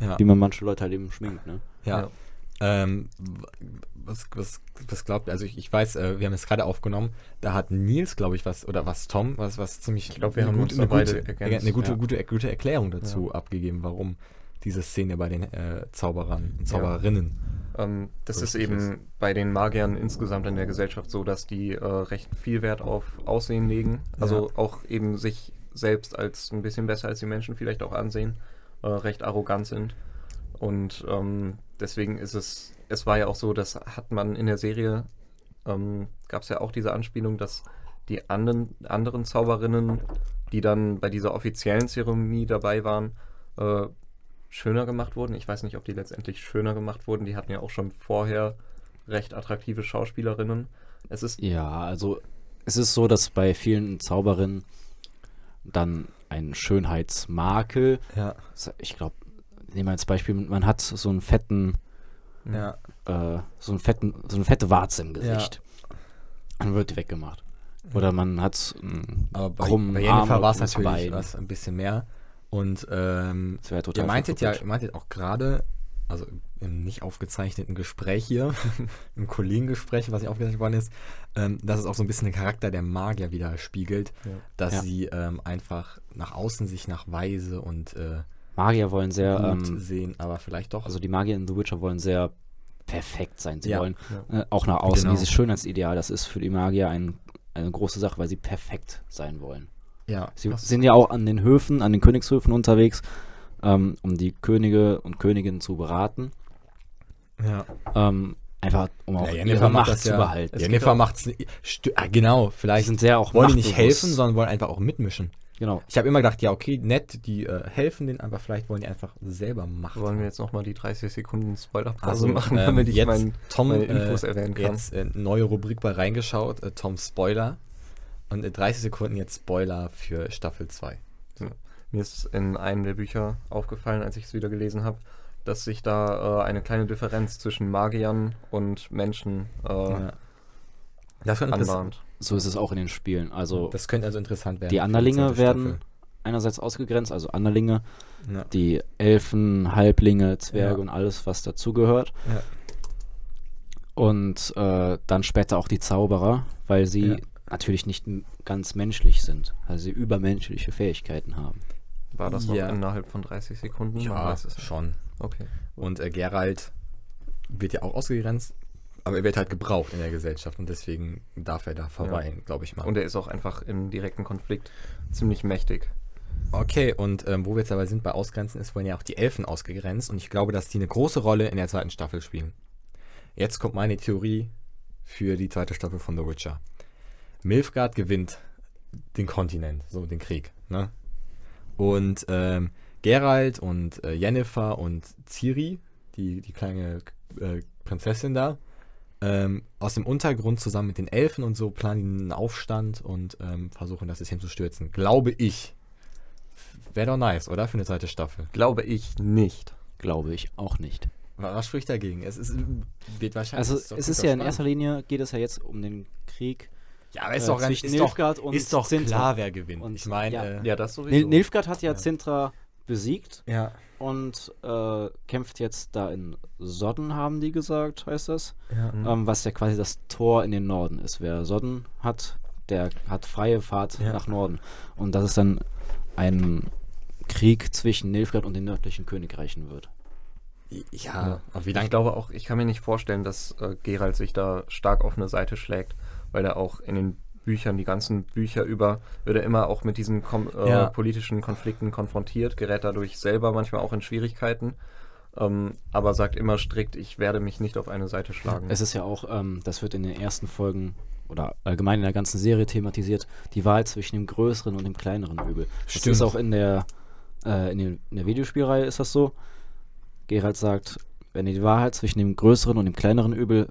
Ja. Ja. wie man manche Leute halt eben schminkt, ne? Ja. Ja. Ähm, was, was, was glaubt ihr? Also ich, ich weiß, äh, wir haben es gerade aufgenommen, da hat Nils, glaube ich, was, oder was Tom, was, was ziemlich Ich glaub, wir eine haben gute, uns eine gute, ergänzt, eine gute, ja. gute, gute Erklärung dazu abgegeben, warum diese Szene bei den äh, Zauberern und Zauberinnen. Ähm, das ist eben bei den Magiern insgesamt in der Gesellschaft so, dass die äh, recht viel Wert auf Aussehen legen. Also auch eben sich selbst als ein bisschen besser als die Menschen vielleicht auch ansehen, äh, recht arrogant sind. Und ähm, deswegen ist es, es war ja auch so, das hat man in der Serie, ähm, gab es ja auch diese Anspielung, dass die anderen, anderen Zauberinnen, die dann bei dieser offiziellen Zeremonie dabei waren, äh, schöner gemacht wurden. Ich weiß nicht, ob die letztendlich schöner gemacht wurden. Die hatten ja auch schon vorher recht attraktive Schauspielerinnen. Es ist Ja, also es ist so, dass bei vielen Zauberinnen dann ein Schönheitsmakel, Ja. ich glaube, nehmen wir als Beispiel, man hat so einen fetten, Ja. äh, so einen fetten, so eine fette Warze im Gesicht. Dann wird die weggemacht. Oder man hat einen Aber bei, krummen bei Arm Jennifer war es natürlich was ein bisschen mehr. Und ähm, Das total ihr meintet ja, ihr meintet auch gerade, also im nicht aufgezeichneten Gespräch hier, im Kollegengespräch, was nicht aufgezeichnet worden ist, ähm, dass es auch so ein bisschen den Charakter der Magier widerspiegelt, Ja. dass Ja. sie ähm, einfach nach außen sich nach weise und äh, Magier wollen sehr, gut ähm, sehen, aber vielleicht doch. also die Magier in The Witcher wollen sehr perfekt sein. Sie Ja. wollen Ja. äh, auch nach außen Genau. dieses Schönheitsideal, das ist für die Magier ein, eine große Sache, weil sie perfekt sein wollen. Ja, Sie sind ja auch an den Höfen, an den Königshöfen unterwegs, ähm, um die Könige und Königinnen zu beraten. ja. Ähm, einfach, um auch Ja, ihre Macht zu ja- behalten. Es Jennifer nicht. stu- Ah, genau, vielleicht sind sehr auch wollen die nicht helfen, sondern wollen einfach auch mitmischen. Genau. Ich habe immer gedacht, ja, okay, nett, die äh, helfen denen, aber vielleicht wollen die einfach selber Macht. wollen wir jetzt nochmal die 30 Sekunden Spoilerpause Also, machen, ähm, damit ich jetzt mein, Tom, meine Infos äh, erwähnen kann. Jetzt äh, neue Rubrik bei reingeschaut, äh, Tom Spoiler. Und in 30 Sekunden jetzt Spoiler für Staffel 2. Mir ist in einem der Bücher aufgefallen, als ich es wieder gelesen habe, dass sich da äh, eine kleine Differenz zwischen Magiern und Menschen äh, Ja. Das anbahnt. So ist es auch in den Spielen. Also das könnte also interessant werden. die Anderlinge werden Staffel. einerseits ausgegrenzt, also Anderlinge, Ja. die Elfen, Halblinge, Zwerge Ja. und alles, was dazugehört. Ja. Und äh, dann später auch die Zauberer, weil sie Ja. Natürlich nicht ganz menschlich sind, weil sie übermenschliche Fähigkeiten haben. War das noch Ja. innerhalb von 30 Sekunden? Ja, weiß es nicht. schon. Okay. Und äh, Geralt wird ja auch ausgegrenzt, aber er wird halt gebraucht in der Gesellschaft und deswegen darf er da verweilen, glaube ich mal. Und er ist auch einfach im direkten Konflikt ziemlich mächtig. okay, und ähm, wo wir jetzt dabei sind bei Ausgrenzen, ist, wurden ja auch die Elfen ausgegrenzt und ich glaube, dass die eine große Rolle in der zweiten Staffel spielen. Jetzt kommt meine Theorie für die zweite Staffel von The Witcher. Milfgard gewinnt den Kontinent, so den Krieg, ne? Und ähm, Geralt und äh, Yennefer und Ciri, die, die kleine äh, Prinzessin da, ähm, aus dem Untergrund zusammen mit den Elfen und so planen einen Aufstand und ähm, versuchen das System zu stürzen. Glaube ich. Wäre doch nice, oder? Für eine zweite Staffel. Glaube ich nicht. Glaube ich auch nicht. Wa- Was spricht dagegen? Es ist, wird wahrscheinlich. Also es ist ja in spannend. erster Linie, geht es ja jetzt um den Krieg Ja, aber äh, ist doch, ganz, zwischen ist doch, Nilfgaard und ist doch Sintra. klar, wer gewinnt. Und- ich meine, ja. äh, Ja, das sowieso. Nil Nilfgaard hat ja, Ja. Sintra besiegt ja. und äh, kämpft jetzt da in Sodden, haben die gesagt, heißt das. ja. Mhm. Ähm, was ja quasi das Tor in den Norden ist. Wer Sodden hat, der hat freie Fahrt Ja. nach Norden. Und dass es dann ein Krieg zwischen Nilfgaard und den nördlichen Königreichen wird. Ja, Ja. aber wie ich glaube auch, ich kann mir nicht vorstellen, dass äh, Geralt sich da stark auf eine Seite schlägt, weil er auch in den Büchern, die ganzen Bücher über, wird er immer auch mit diesen kom äh, Ja. politischen Konflikten konfrontiert, gerät dadurch selber manchmal auch in Schwierigkeiten, ähm, aber sagt immer strikt, ich werde mich nicht auf eine Seite schlagen. Es ist ja auch, ähm, das wird in den ersten Folgen oder allgemein in der ganzen Serie thematisiert, die Wahl zwischen dem größeren und dem kleineren Übel. Das Stimmt. ist auch in der, äh, in, den, in der Videospielreihe ist das so. Geralt sagt, wenn ihr die Wahrheit zwischen dem größeren und dem kleineren Übel,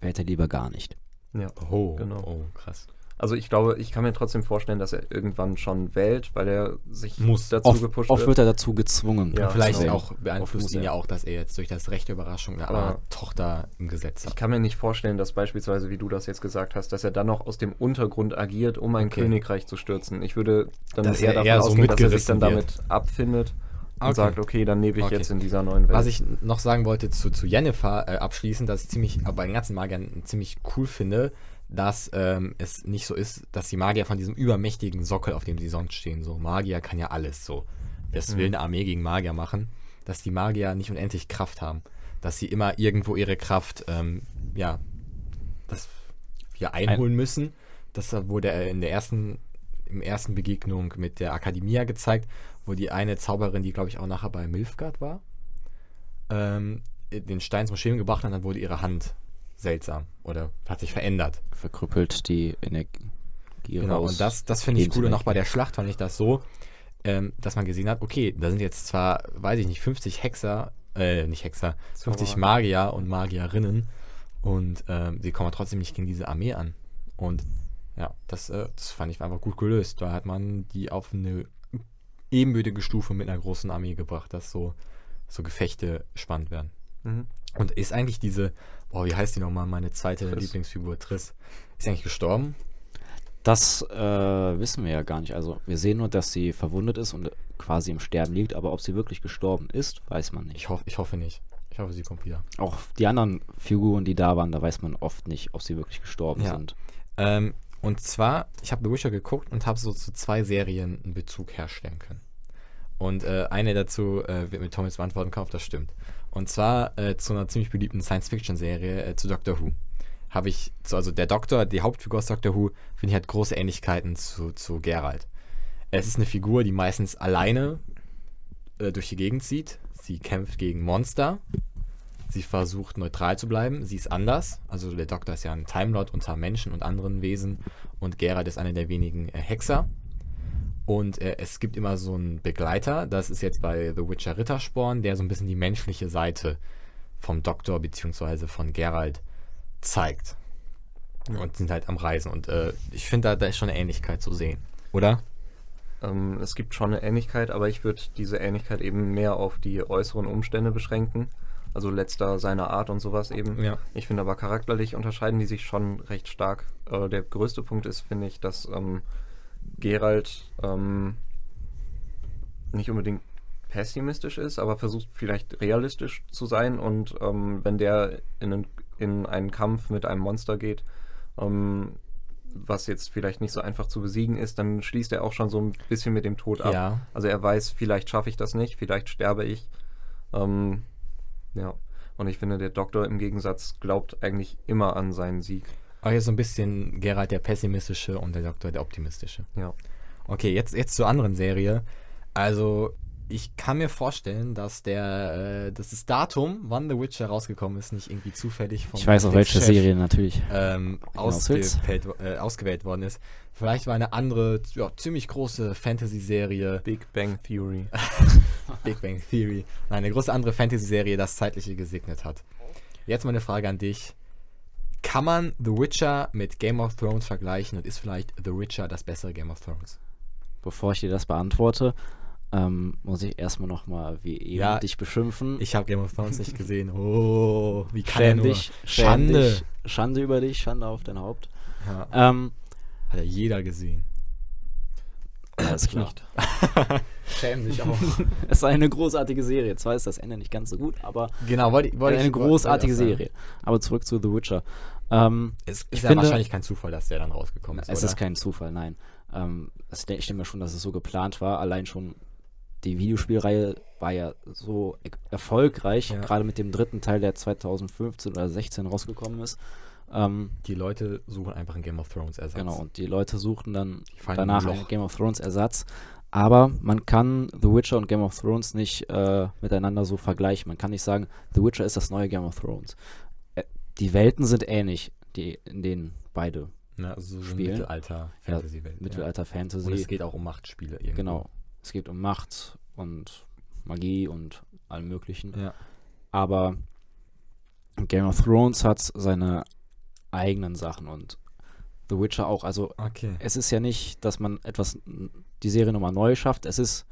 wählt er lieber gar nicht. Ja. Oh, Genau. oh, krass. Also ich glaube, ich kann mir trotzdem vorstellen, dass er irgendwann schon wählt, weil er sich Muss. dazu Oft, gepusht oft wird. wird er dazu gezwungen. Ja, vielleicht genau. auch beeinflusst ihn ja auch, dass er jetzt durch das rechte Überraschung eine Aber- Art Tochter im Gesetz Ich hat. kann mir nicht vorstellen, dass beispielsweise, wie du das jetzt gesagt hast, dass er dann noch aus dem Untergrund agiert, um ein Okay. Königreich zu stürzen. Ich würde dann Dass eher er davon eher so ausgehen, dass er sich dann wird. damit abfindet und Okay. sagt, okay, dann lebe ich Okay. jetzt in dieser neuen Welt. Was ich noch sagen wollte zu, zu Jennifer äh, abschließend, dass ich ziemlich, äh, bei den ganzen Magiern ziemlich cool finde, dass ähm, es nicht so ist, dass die Magier von diesem übermächtigen Sockel, auf dem sie sonst stehen, so Magier kann ja alles so. Das will Mhm. eine Armee gegen Magier machen, dass die Magier nicht unendlich Kraft haben, dass sie immer irgendwo ihre Kraft, ähm, ja, das hier einholen müssen. Das wurde äh, in der ersten, im ersten Begegnung mit der Akademia gezeigt, wo die eine Zauberin, die glaube ich auch nachher bei Milfgard war, ähm, den Stein zum Schweben gebracht hat, dann wurde ihre Hand seltsam oder hat sich verändert. Verkrüppelt die Energie Genau, raus. und das, das finde ich cool. Und auch bei der Schlacht fand ich das so, ähm, dass man gesehen hat, okay, da sind jetzt zwar, weiß ich nicht, 50 Hexer, äh, nicht Hexer, 50 Zauberer. Magier und Magierinnen und ähm, sie kommen trotzdem nicht gegen diese Armee an. Und ja, das, äh, das fand ich einfach gut gelöst. Da hat man die auf eine ebenbürtige Stufe mit einer großen Armee gebracht, dass so, so Gefechte spannend werden. Mhm. Und ist eigentlich diese, boah, wie heißt die nochmal, meine zweite Triss. Lieblingsfigur, Triss, ist eigentlich gestorben? Das äh, wissen wir ja gar nicht. Also wir sehen nur, dass sie verwundet ist und quasi im Sterben liegt, aber ob sie wirklich gestorben ist, weiß man nicht. Ich, hoff, ich hoffe nicht. Ich hoffe, sie kommt wieder. Auch die anderen Figuren, die da waren, da weiß man oft nicht, ob sie wirklich gestorben Ja. sind. Ähm, und zwar, ich habe The Witcher geguckt und habe so zu zwei Serien einen Bezug herstellen können. Und äh, eine dazu äh, wird mit Thomas beantworten können, ob das stimmt. Und zwar äh, zu einer ziemlich beliebten Science-Fiction-Serie, äh, zu Doctor Who. Habe ich, so, also der Doktor, die Hauptfigur aus Doctor Who, finde ich hat große Ähnlichkeiten zu, zu Geralt. Es ist eine Figur, die meistens alleine äh, durch die Gegend zieht. Sie kämpft gegen Monster. Sie versucht neutral zu bleiben. Sie ist anders. Also der Doktor ist ja ein Timelord unter Menschen und anderen Wesen. Und Geralt ist einer der wenigen äh, Hexer. Und äh, es gibt immer so einen Begleiter. Das ist jetzt bei The Witcher Rittersporn, der so ein bisschen die menschliche Seite vom Doktor bzw. von Geralt zeigt. Und sind halt am Reisen. Und äh, ich finde, da, da ist schon eine Ähnlichkeit zu sehen. Oder? Ähm, es gibt schon eine Ähnlichkeit, aber ich würde diese Ähnlichkeit eben mehr auf die äußeren Umstände beschränken. Also letzter seiner Art und sowas eben. Ja. Ich finde aber charakterlich unterscheiden die sich schon recht stark. Äh, der größte Punkt ist, finde ich, dass ähm, Geralt ähm, nicht unbedingt pessimistisch ist, aber versucht vielleicht realistisch zu sein und ähm, wenn der in einen, in einen Kampf mit einem Monster geht, ähm, was jetzt vielleicht nicht so einfach zu besiegen ist, dann schließt er auch schon so ein bisschen mit dem Tod ab. Ja. Also er weiß, vielleicht schaffe ich das nicht, vielleicht sterbe ich. Ähm, ja. Und ich finde, der Doktor im Gegensatz glaubt eigentlich immer an seinen Sieg. Aber hier so ein bisschen Geralt der pessimistische und der Doktor der optimistische. Ja. Okay, jetzt, jetzt zur anderen Serie. Also, ich kann mir vorstellen, dass der, äh, dass das Datum, wann The Witcher rausgekommen ist, nicht irgendwie zufällig vom Ich weiß auch, welche Serie natürlich. ähm, ausgewählt, äh, ausgewählt worden ist. Vielleicht war eine andere, ja, ziemlich große Fantasy-Serie, Big Bang Theory. Big Bang Theory, nein, eine große andere Fantasy-Serie, das zeitliche gesegnet hat. Jetzt meine Frage an dich. Kann man The Witcher mit Game of Thrones vergleichen und ist vielleicht The Witcher das bessere Game of Thrones? Bevor ich dir das beantworte, ähm, muss ich erstmal nochmal wie eben Ja, dich beschimpfen. Ich habe Game of Thrones nicht gesehen. Oh, wie kann er schäm dich, Schande. dich, Schande über dich, Schande auf dein Haupt. Ja, Ähm, hat ja jeder gesehen. alles klar. Schäm dich auch. Es ist eine großartige Serie. Zwar ist das Ende nicht ganz so gut, aber genau, wollte, wollte eine ich- großartige wollte. Serie. Aber zurück zu The Witcher. Ähm, Es ist ja finde- wahrscheinlich kein Zufall, dass der dann rausgekommen ist. es oder? ist kein Zufall, nein. Ähm, es, ich denke mir schon, dass es so geplant war. Allein schon die Videospielreihe war ja so erfolgreich, Ja. gerade mit dem dritten Teil, der 2015 oder 16 rausgekommen ist. Ähm, Die Leute suchen einfach einen Game of Thrones Ersatz. Genau, und die Leute suchten dann danach einen. Game of Thrones Ersatz. Aber man kann The Witcher und Game of Thrones nicht äh, miteinander so vergleichen. Man kann nicht sagen, The Witcher ist das neue Game of Thrones. Äh, die Welten sind ähnlich, die, in denen beide Ne, also so Spielen. Mittelalter-Fantasy-Welt. Mittelalter Ja. Fantasy. Und es geht auch um Machtspiele irgendwo. Genau. Es geht um Macht und Magie und allem Möglichen. Ja. Aber Game of Thrones hat seine eigenen Sachen und The Witcher auch. Also Okay. es ist ja nicht, dass man etwas, die Serie nochmal neu schafft. Es ist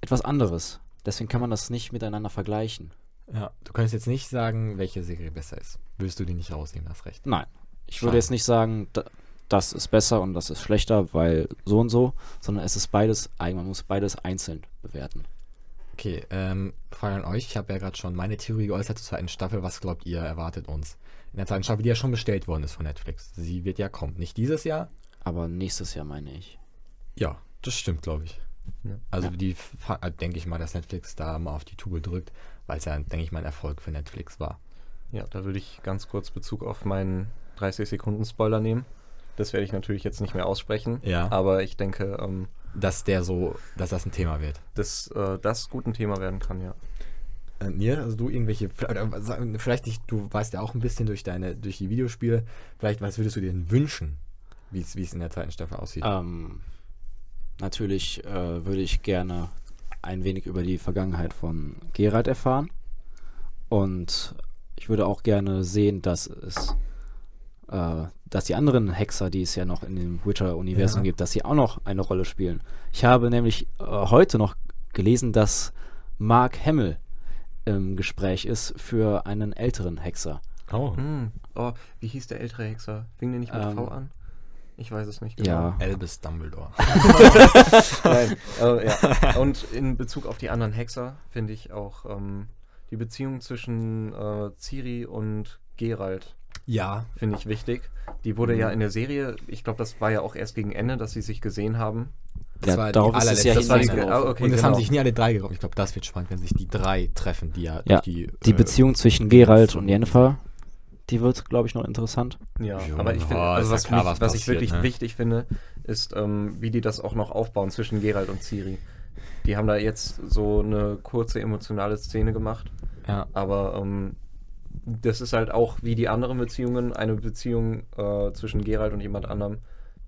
etwas anderes. Deswegen kann man das nicht miteinander vergleichen. Ja, du könntest jetzt nicht sagen, welche Serie besser ist. Willst du die nicht rausnehmen, hast recht. Nein. Ich Schade. würde jetzt nicht sagen, da, das ist besser und das ist schlechter, weil so und so, sondern es ist beides eigen. Man muss beides einzeln bewerten. Okay, ähm, Frage an euch. Ich habe ja gerade schon meine Theorie geäußert zur zweiten Staffel. Was glaubt ihr, erwartet uns? In der zweiten Staffel, die ja schon bestellt worden ist von Netflix. Sie wird ja kommen. Nicht dieses Jahr? Aber nächstes Jahr meine ich. Ja, das stimmt, glaube ich. Ja. Also Ja. die äh, denke ich mal, dass Netflix da mal auf die Tube drückt, weil es ja, denke ich mal, ein Erfolg für Netflix war. Ja, da würde ich ganz kurz Bezug auf meinen 30 Sekunden Spoiler nehmen. Das werde ich natürlich jetzt nicht mehr aussprechen. Ja. Aber ich denke, ähm, Dass der so, dass das ein Thema wird. dass äh, das gut ein Thema werden kann, ja. Äh, Nier, also du irgendwelche, vielleicht nicht, du weißt ja auch ein bisschen durch deine, durch die Videospiele, vielleicht, was würdest du dir denn wünschen, wie es wie es in der zweiten Staffel aussieht? Ähm, natürlich äh, würde ich gerne ein wenig über die Vergangenheit von Geralt erfahren. Und ich würde auch gerne sehen, dass es, äh, dass die anderen Hexer, die es ja noch in dem Witcher-Universum Ja. gibt, dass sie auch noch eine Rolle spielen. Ich habe nämlich äh, heute noch gelesen, dass Mark Hamill im Gespräch ist für einen älteren Hexer. Oh. Hm. Oh, wie hieß der ältere Hexer? Fing der nicht mit Ähm, V an? Ich weiß es nicht genau. Ja, Albus Dumbledore. Nein, äh, ja. Und in Bezug auf die anderen Hexer finde ich auch ähm, die Beziehung zwischen äh, Ciri und Geralt Ja. finde ich wichtig. Die wurde ja in der Serie, ich glaube, das war ja auch erst gegen Ende, dass sie sich gesehen haben. Das ja war die darauf ist es ja Das war die- ah, okay. und es genau. haben sich nie alle drei getroffen. Ich glaube, das wird spannend, wenn sich die drei treffen, die ja, Ja, durch die. Die äh, Beziehung zwischen Geralt und Yennefer, die wird, glaube ich, noch interessant. Ja, Ja, aber ich finde, ja, also ist was, ja klar, mich, was was ich wirklich ne? wichtig finde, ist, ähm, wie die das auch noch aufbauen zwischen Geralt und Ciri. Die haben da jetzt so eine kurze emotionale Szene gemacht, Ja. aber ähm, das ist halt auch wie die anderen Beziehungen, eine Beziehung äh, zwischen Geralt und jemand anderem,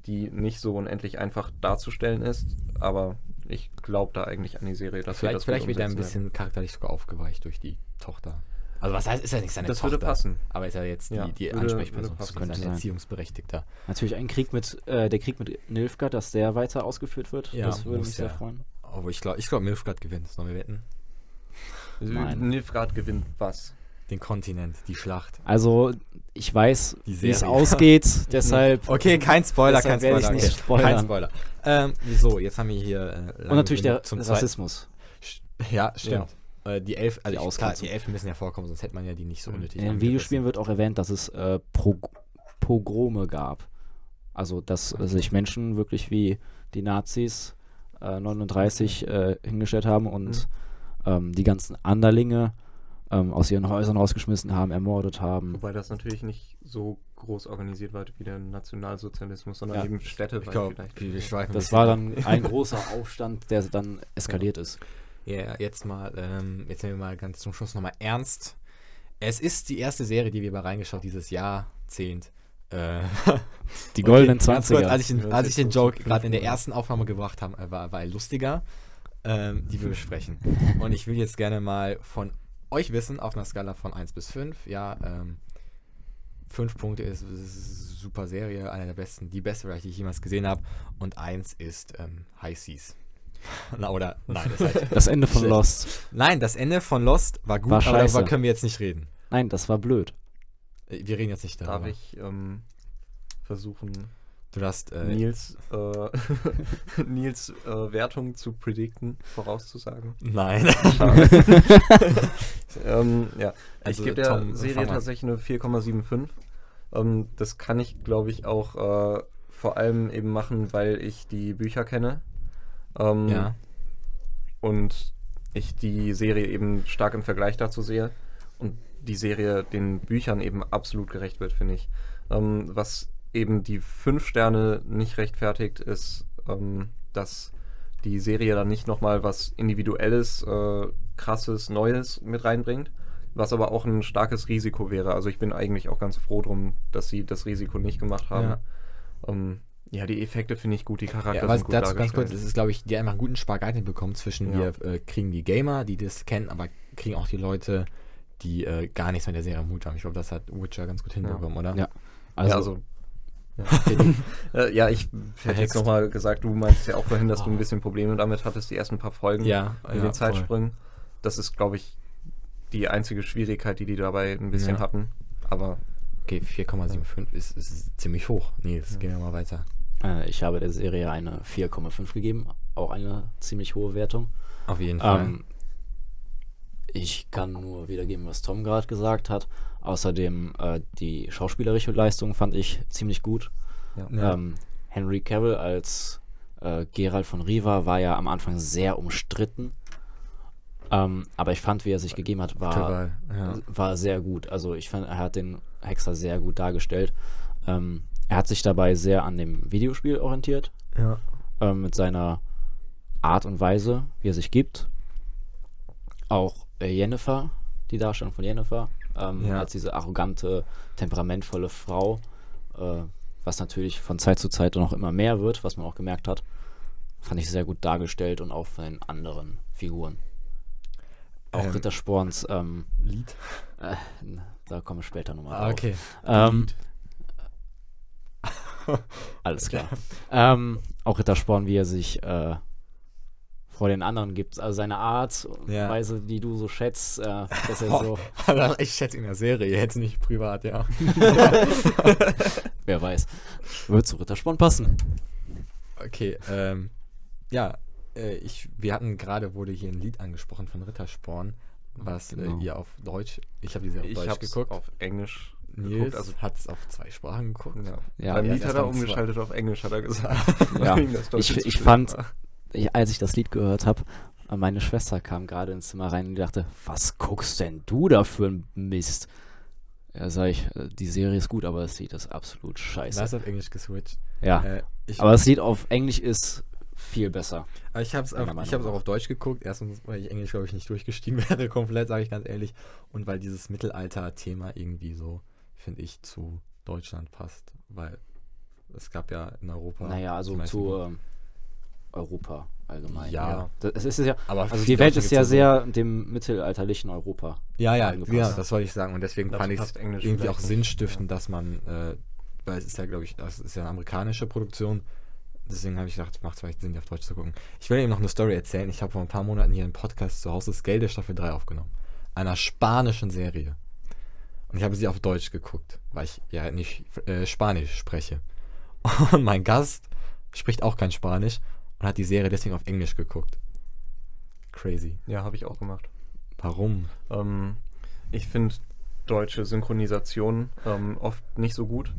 die nicht so unendlich einfach darzustellen ist, aber ich glaube da eigentlich an die Serie, dass Vielleicht, das gut vielleicht wird er ein bisschen charakterlich sogar aufgeweicht durch die Tochter. Also was heißt, ist ja nicht seine Das Tochter. würde passen. Aber ist ja jetzt die, Ja, die würde- Ansprechperson, würde passen. könnte Könnte ein sein. Erziehungsberechtigter. Natürlich ein Krieg mit, äh, der Krieg mit Nilfgaard, dass der weiter ausgeführt wird. Ja, das würde mich sehr ja. freuen. Aber ich glaube, ich glaub, Milfgard gewinnt. Sollen wir wetten? Nein. Nilfgaard gewinnt was? Den Kontinent, die Schlacht. Also, ich weiß, wie es ausgeht, deshalb. Okay, kein Spoiler, kein Spoiler. ich nicht okay. Kein Spoiler. Ähm, wieso? Jetzt haben wir hier. Äh, Und natürlich der zum zweiten- Rassismus. Ja, stimmt. Äh, die Elf, also Die ich, klar, die Elfen müssen ja vorkommen, sonst hätte man ja die nicht so Mhm. unnötig In den. Videospielen wird auch erwähnt, dass es äh, Pro Pogrome gab. Also, dass äh, sich Menschen wirklich wie die Nazis äh, 39 äh, hingestellt haben und ähm, die ganzen Anderlinge ähm, aus ihren Häusern rausgeschmissen haben, ermordet haben. Wobei das natürlich nicht so groß organisiert war wie der Nationalsozialismus, sondern Ja. eben Städte Ich glaube, wir, wir schweifen ein Das war dann ein großer Aufstand, der dann eskaliert ist. Ja, jetzt mal, ähm, jetzt sind wir mal ganz zum Schluss nochmal ernst. Es ist die erste Serie, die wir bei reingeschaut dieses Jahrzehnt. Äh, Die goldenen okay, ganz kurz, 20er. Als ich den, Ja, als ich den Joke gerade in der Mal. ersten Aufnahme gebracht habe, äh, war, war er lustiger, ähm, die wir besprechen. Und ich will jetzt gerne mal von euch wissen, auf einer Skala von 1 bis 5, ja, ähm, 5 Punkte ist, ist super Serie, einer der besten, die beste, die ich jemals gesehen habe. Und 1 ist ähm, High Seas. Na, oder, nein, das heißt, Das Ende von. Lost. Nein, das Ende von Lost war gut, War aber darüber können wir jetzt nicht reden. Nein, das war blöd. Äh, Wir reden jetzt nicht darüber. Darf ich ähm, versuchen, Du darfst, äh, Nils, äh, Nils äh, Wertung zu predikten, vorauszusagen? nein. ähm, ja, Also, ich gebe der Tom, Serie tatsächlich eine 4,75. Ähm, das kann ich, glaube ich, auch äh, vor allem eben machen, weil ich die Bücher kenne. Ähm, ja. Und ich die Serie eben stark im Vergleich dazu sehe. Und die Serie den Büchern eben absolut gerecht wird, finde ich. Ähm, was eben die fünf Sterne nicht rechtfertigt, ist, ähm, dass die Serie dann nicht nochmal was Individuelles, äh, krasses, Neues mit reinbringt, was aber auch ein starkes Risiko wäre. Also ich bin eigentlich auch ganz froh drum, dass sie das Risiko nicht gemacht haben. Ja. Ja, ähm, ja die Effekte finde ich gut, die Charakter Ja, aber sind gut dazu ganz kurz, es ist, glaube ich, die einfach einen guten Spagat hinbekommen zwischen Ja. wir äh, kriegen die Gamer, die das kennen, aber kriegen auch die Leute, die äh, gar nichts mit der Serie am Hut haben. Ich glaube, das hat Witcher ganz gut hinbekommen, oder? Ja. Also, ja, also äh, ja, ich hätte jetzt nochmal gesagt, du meinst ja auch vorhin, dass du ein bisschen Probleme damit hattest, die ersten paar Folgen Ja, in ja, den voll. Zeitsprüngen. Das ist, glaube ich, die einzige Schwierigkeit, die die dabei ein bisschen Ja. hatten. Aber Okay, 4,75 ist, ist ziemlich hoch. Nee, jetzt Ja. gehen wir mal weiter. äh, ich habe der Serie eine 4,5 gegeben. Auch eine ziemlich hohe Wertung. Auf jeden Fall. Ähm, ich kann nur wiedergeben, was Tom gerade gesagt hat. Außerdem äh, die schauspielerische Leistung fand ich ziemlich gut. ja. Ähm, Henry Cavill als äh, Geralt von Riva war ja am Anfang sehr umstritten. Ähm, aber ich fand, wie er sich gegeben hat, war, Total, ja. war sehr gut. Also ich fand, er hat den Hexer sehr gut dargestellt. Ähm, er hat sich dabei sehr an dem Videospiel orientiert, ja. ähm, mit seiner Art und Weise, wie er sich gibt. Auch äh, Jennifer, die Darstellung von Jennifer, ähm, Ja. als diese arrogante, temperamentvolle Frau, äh, was natürlich von Zeit zu Zeit noch immer mehr wird, was man auch gemerkt hat, fand ich sehr gut dargestellt und auch von den anderen Figuren. Auch Ähm, Ritter Sporns, ähm, Lied. äh, da komme ich später nochmal Ah, okay. ähm, alles klar. ähm, auch Rittersporn, wie er sich äh, vor den anderen gibt. Also seine Art und Ja. Weise, die du so schätzt, äh, dass er so, ich schätze in der Serie, jetzt nicht privat, ja. wer weiß, wird zu Rittersporn passen. Okay, ähm, ja, äh, ich, wir hatten gerade, wurde hier ein Lied angesprochen von Rittersporn, was Genau. äh, ihr auf Deutsch, ich habe die Serie auf ich Deutsch habe geguckt. auf Englisch Nils geguckt. Also, hat es auf zwei Sprachen geguckt. ja. Ja, Beim Lied hat er umgeschaltet auf Englisch, hat er gesagt. Ja. Ich- ich fand-. Ich, als ich das Lied gehört habe, meine Schwester kam gerade ins Zimmer rein und dachte, was guckst denn du da für ein Mist? Ja, sag ich, äh, die Serie ist gut, aber das Lied ist absolut scheiße. Da ist auf Englisch geswitcht. ja, Äh, aber das Lied auf Englisch ist viel besser. Aber ich habe es auch auf Deutsch geguckt. Erstens, weil ich Englisch, glaube ich, nicht durchgestiegen wäre, komplett, sage ich ganz ehrlich. Und weil dieses Mittelalter-Thema irgendwie so, finde ich, zu Deutschland passt. Weil es gab ja in Europa. Naja, also zu Europa allgemein. Ja. Das, es ist ja Aber also die Welt ist ja sehr dem mittelalterlichen Europa. Ja, ja, angepasst. ja, das wollte ich sagen. Und deswegen Dazu fand ich es irgendwie auch sinnstiftend, dass man, äh, weil es ist ja, glaube ich, das ist ja eine amerikanische Produktion. Deswegen habe ich gedacht, macht vielleicht Sinn, die auf Deutsch zu gucken. Ich will eben noch eine Story erzählen. Ich habe vor ein paar Monaten hier einen Podcast zu Hause des Geldes Staffel 3 aufgenommen. Einer spanischen Serie. Und ich habe sie auf Deutsch geguckt, weil ich ja nicht äh, Spanisch spreche. Und mein Gast spricht auch kein Spanisch und hat die Serie deswegen auf Englisch geguckt. Crazy. Ja, habe ich auch gemacht. Warum? Ähm, ich finde deutsche Synchronisationen ähm, oft nicht so gut.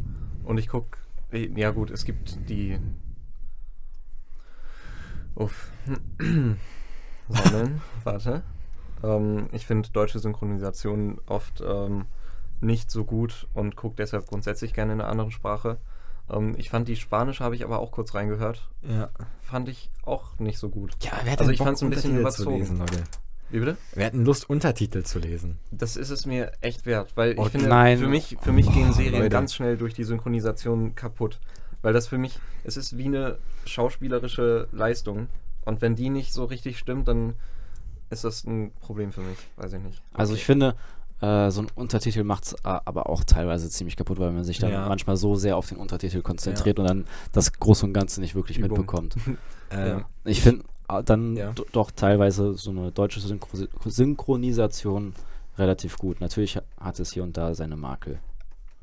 Und ich gucke, ja gut, es gibt die. Uff. Sammeln, warte. Ähm, ich finde deutsche Synchronisationen oft ähm, nicht so gut und gucke deshalb grundsätzlich gerne in einer anderen Sprache. Ähm, ich fand die spanische, habe ich aber auch kurz reingehört. Ja. Fand ich auch nicht so gut. Ja, wer hat Also ich Bock, fand's ein bisschen überzogen. lesen, Leute? Wie bitte? Wir hatten Lust, Untertitel zu lesen. Das ist es mir echt wert, weil ich Oh, finde, nein. für mich, für mich gehen Oh, Serien Leute. ganz schnell durch die Synchronisation kaputt. Weil das für mich, es ist wie eine schauspielerische Leistung. Und wenn die nicht so richtig stimmt, dann ist das ein Problem für mich. Weiß ich nicht. Also ich finde, äh, so ein Untertitel macht es aber auch teilweise ziemlich kaputt, weil man sich dann Ja. manchmal so sehr auf den Untertitel konzentriert und dann das Große und Ganze nicht wirklich Übung. mitbekommt. Ähm, Ich finde äh, dann Ja. doch teilweise so eine deutsche Synchro Synchronisation relativ gut. Natürlich ha- hat es hier und da seine Makel.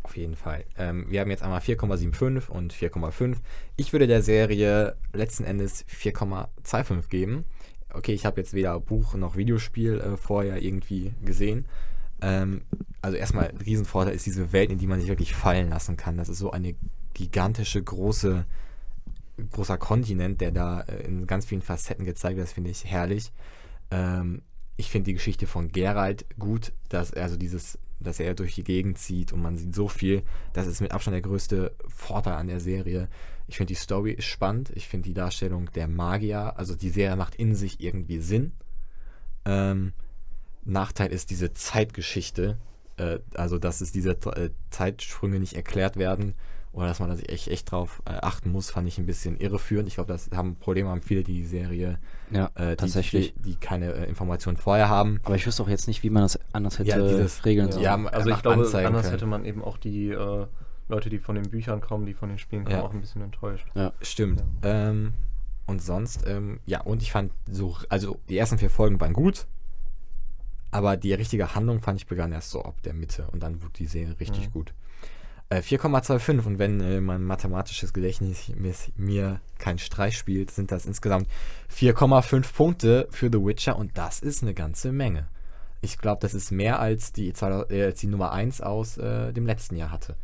Auf jeden Fall. Ähm, wir haben jetzt einmal 4,75 und 4,5. Ich würde der Serie letzten Endes 4,25 geben. Okay, ich habe jetzt weder Buch noch Videospiel äh, vorher irgendwie gesehen. Ähm, also erstmal ein Riesenvorteil ist diese Welt, in die man sich wirklich fallen lassen kann. Das ist so eine gigantische, große, großer Kontinent, der da äh, in ganz vielen Facetten gezeigt wird. Das finde ich herrlich. Ähm, ich finde die Geschichte von Geralt gut, dass er also dieses, dass er durch die Gegend zieht und man sieht so viel. Das ist mit Abstand der größte Vorteil an der Serie. Ich finde die Story ist spannend. Ich finde die Darstellung der Magier, also die Serie macht in sich irgendwie Sinn. Ähm, Nachteil ist diese Zeitgeschichte, äh, also dass es diese äh, Zeitsprünge nicht erklärt werden oder dass man da sich echt, echt drauf äh, achten muss, fand ich ein bisschen irreführend. Ich glaube, das haben Probleme haben viele, die die Serie, Ja, äh, die, tatsächlich. die, die keine äh, Informationen vorher haben. Aber ich wüsste auch jetzt nicht, wie man das anders hätte Ja, dieses- regeln ja, sollen. ja, also ich glaube, anders können. hätte man eben auch die äh, Leute, die von den Büchern kommen, die von den Spielen kommen, Ja. auch ein bisschen enttäuscht. Stimmt. Ähm, und sonst, ähm, ja, und ich fand so, also die ersten vier Folgen waren gut, aber die richtige Handlung fand ich begann erst so ab der Mitte und dann wurde die Serie richtig Mhm. gut. Äh, 4,25 und wenn äh, mein mathematisches Gedächtnis mir, mir keinen Streich spielt, sind das insgesamt 4,5 Punkte für The Witcher und das ist eine ganze Menge. Ich glaube, das ist mehr als die, äh, als die Nummer 1 aus äh, dem letzten Jahr hatte.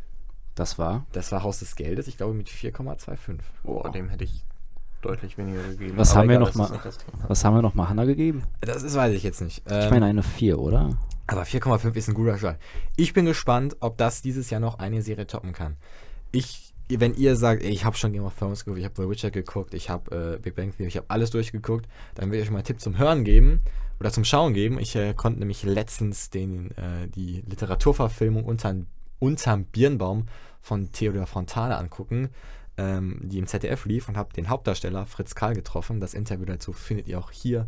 Das war. Das war Haus des Geldes, ich glaube mit 4,25. Boah, dem hätte ich deutlich weniger gegeben. Was haben wir egal, noch das mal-. Was haben wir nochmal Hanna gegeben? Das ist, weiß ich jetzt nicht. Ich Ähm, meine eine 4, oder? aber 4,5 ist ein guter Start. Ich bin gespannt, ob das dieses Jahr noch eine Serie toppen kann. Ich, wenn ihr sagt, ey, ich habe schon Game of Thrones geguckt, ich habe The Witcher geguckt, ich habe äh, Big Bang Theory, ich habe alles durchgeguckt, dann will ich euch mal einen Tipp zum Hören geben oder zum Schauen geben. Ich äh, konnte nämlich letztens den, äh, die Literaturverfilmung unterm, unterm Birnbaum von Theodor Fontane angucken, ähm, die im ZDF lief und habe den Hauptdarsteller Fritz Karl getroffen. Das Interview dazu findet ihr auch hier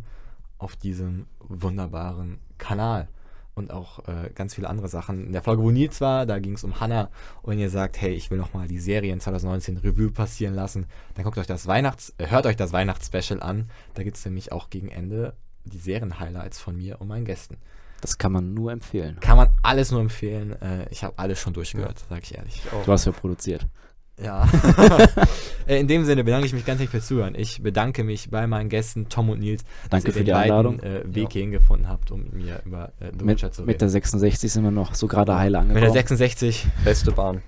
auf diesem wunderbaren Kanal. Und auch äh, ganz viele andere Sachen. In der Folge, wo Nils war, da ging es um Hannah. Und wenn ihr sagt, hey, ich will nochmal die Serie in 2019 Revue passieren lassen, dann guckt euch das Weihnachts-, äh, hört euch das Weihnachtsspecial an. Da gibt es nämlich auch gegen Ende die Serien-Highlights von mir und meinen Gästen. Das kann man nur empfehlen. Kann man alles nur empfehlen. Äh, ich habe alles schon durchgehört, sag ich ehrlich. Du hast ja produziert. Ja. Äh, In dem Sinne bedanke ich mich ganz herzlich fürs Zuhören. Ich bedanke mich bei meinen Gästen Tom und Nils, Danke dass ihr für die den Einladung. weiten, äh, Weg Ja. hierhin gefunden habt, um mit mir über äh, The Mit, zu mit reden. der 66 sind wir noch so gerade heile Mit der angekommen. 66. Beste Bahn.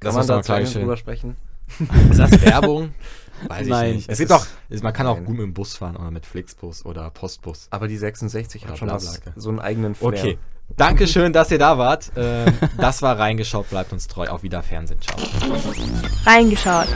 Kann man da gleich drüber sprechen? Ist das Werbung? Weiß ich Nein, nicht. Es es gibt ist- auch, man kann auch gut mit dem Bus fahren oder mit Flixbus oder Postbus. Aber die 66 Oder hat schon was, so einen eigenen Flair. Okay. Dankeschön, dass ihr da wart. Ähm, das war reingeschaut. Bleibt uns treu. Auf Wiederfernsehen. Ciao. Reingeschaut.